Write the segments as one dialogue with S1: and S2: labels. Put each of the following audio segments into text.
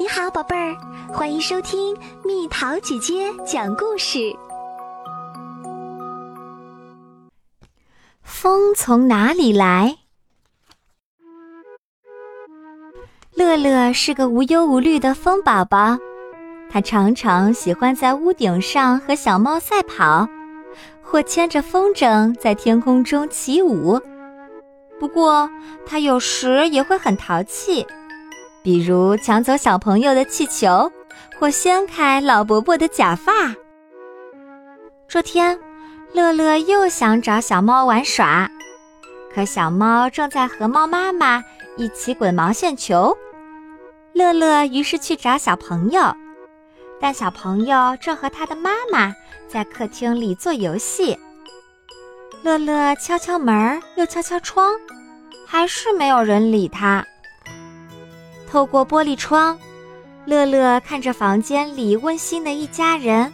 S1: 你好，宝贝儿，欢迎收听蜜桃姐姐讲故事。
S2: 风从哪里来？乐乐是个无忧无虑的风宝宝，他常常喜欢在屋顶上和小猫赛跑，或牵着风筝在天空中起舞。不过，他有时也会很淘气。比如抢走小朋友的气球，或掀开老伯伯的假发。这天，乐乐又想找小猫玩耍，可小猫正在和猫妈妈一起滚毛线球。乐乐于是去找小朋友，但小朋友正和他的妈妈在客厅里做游戏。乐乐敲敲门，又敲敲窗，还是没有人理他。透过玻璃窗，乐乐看着房间里温馨的一家人，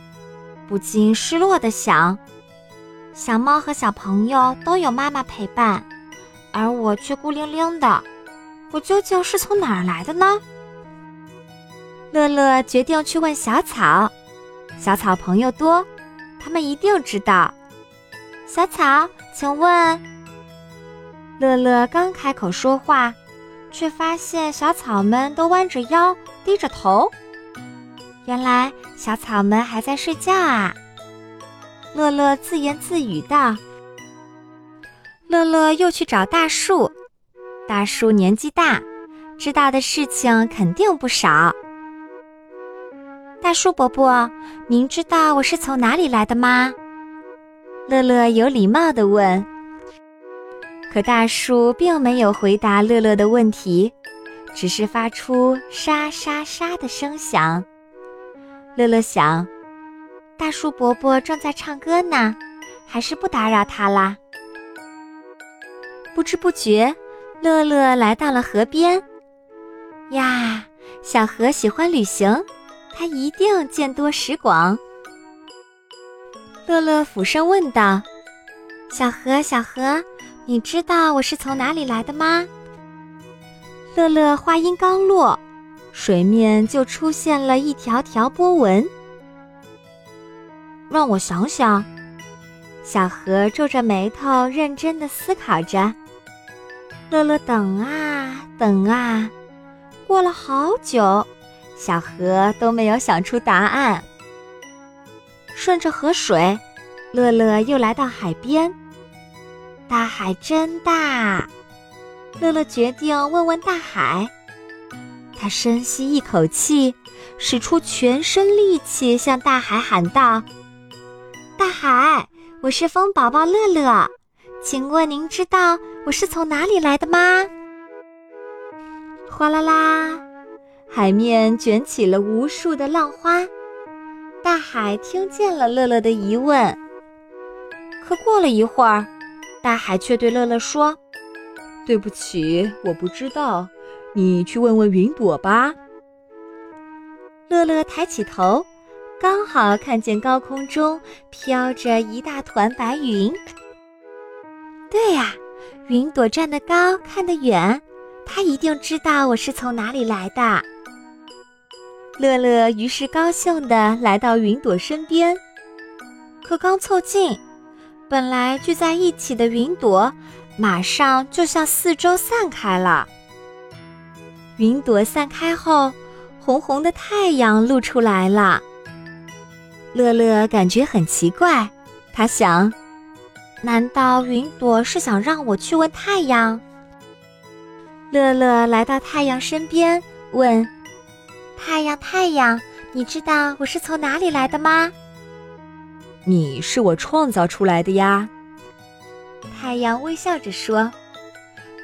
S2: 不禁失落的想：小猫和小朋友都有妈妈陪伴，而我却孤零零的。我究竟是从哪儿来的呢？乐乐决定去问小草。小草朋友多，他们一定知道。小草，请问。乐乐刚开口说话。却发现小草们都弯着腰，低着头。原来小草们还在睡觉啊！乐乐自言自语道。乐乐又去找大树，大树年纪大，知道的事情肯定不少。大树伯伯，您知道我是从哪里来的吗？乐乐有礼貌地问。可大树并没有回答乐乐的问题，只是发出沙沙沙的声响。乐乐想，大树伯伯正在唱歌呢，还是不打扰他啦。不知不觉，乐乐来到了河边。呀，小河喜欢旅行，它一定见多识广。乐乐俯身问道：“小河，小河。”你知道我是从哪里来的吗？乐乐话音刚落，水面就出现了一条条波纹。让我想想，小河皱着眉头，认真的思考着。乐乐等啊等啊，过了好久，小河都没有想出答案。顺着河水，乐乐又来到海边。大海真大，乐乐决定问问大海。他深吸一口气，使出全身力气向大海喊道：“大海，我是风宝宝乐乐，请问您知道我是从哪里来的吗？”哗啦啦，海面卷起了无数的浪花。大海听见了乐乐的疑问，可过了一会儿。大海却对乐乐说：“
S3: 对不起，我不知道，你去问问云朵吧。”
S2: 乐乐抬起头，刚好看见高空中飘着一大团白云。对呀，云朵站得高，看得远，它一定知道我是从哪里来的。乐乐于是高兴地来到云朵身边，可刚凑近。本来聚在一起的云朵，马上就向四周散开了。云朵散开后，红红的太阳露出来了。乐乐感觉很奇怪，他想：难道云朵是想让我去问太阳？乐乐来到太阳身边，问：“太阳，太阳，你知道我是从哪里来的吗？”
S3: 你是我创造出来的呀，
S2: 太阳微笑着说：“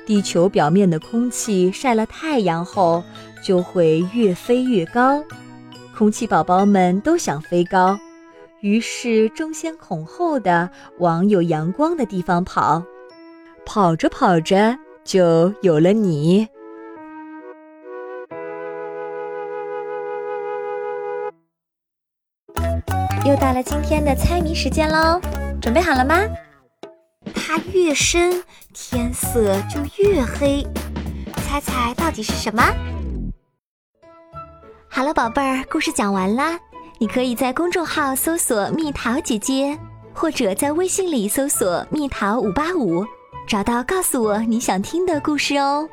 S3: 地球表面的空气晒了太阳后，就会越飞越高。空气宝宝们都想飞高，于是争先恐后的往有阳光的地方跑。跑着跑着，就有了你。”
S2: 又到了今天的猜谜时间喽，准备好了吗？它越深，天色就越黑，猜猜到底是什么？
S1: 好了，宝贝儿，故事讲完啦。你可以在公众号搜索“蜜桃姐姐”，或者在微信里搜索“蜜桃五八五”，找到告诉我你想听的故事哦。